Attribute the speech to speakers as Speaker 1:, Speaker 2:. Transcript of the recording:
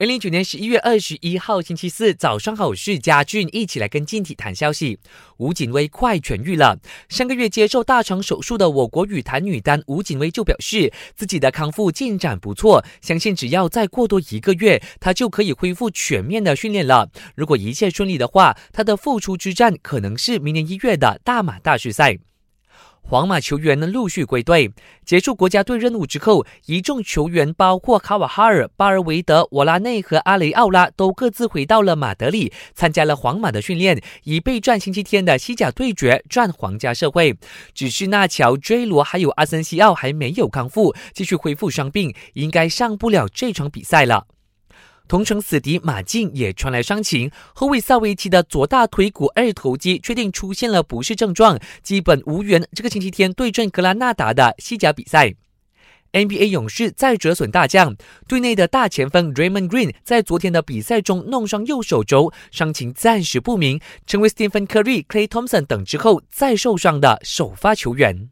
Speaker 1: 二零一九年十一月二十一号星期四早上好，我是嘉俊，一起来跟进体谈消息。吴景威快痊愈了。上个月接受大肠手术的我国羽坛女单吴景威就表示，自己的康复进展不错，相信只要再过多一个月，她就可以恢复全面的训练了。如果一切顺利的话，她的复出之战可能是明年一月的大马大师赛。皇马球员呢陆续归队，结束国家队任务之后，一众球员包括卡瓦哈尔、巴尔维德、瓦拉内和阿雷奥拉都各自回到了马德里，参加了皇马的训练，以备战星期天的西甲对决战皇家社会。只是纳乔、追罗还有阿森西奥还没有康复，继续恢复伤病，应该上不了这场比赛了。同城死敌马竞也传来伤情，后卫萨维奇的左大腿骨二头肌确定出现了不适症状，基本无缘这个星期天对阵格拉纳达的西甲比赛。NBA 勇士再折损大将，队内的大前锋 Raymond Green 在昨天的比赛中弄伤右手肘，伤情暂时不明，成为 Stephen Curry、Clay Thompson 等之后再受伤的首发球员。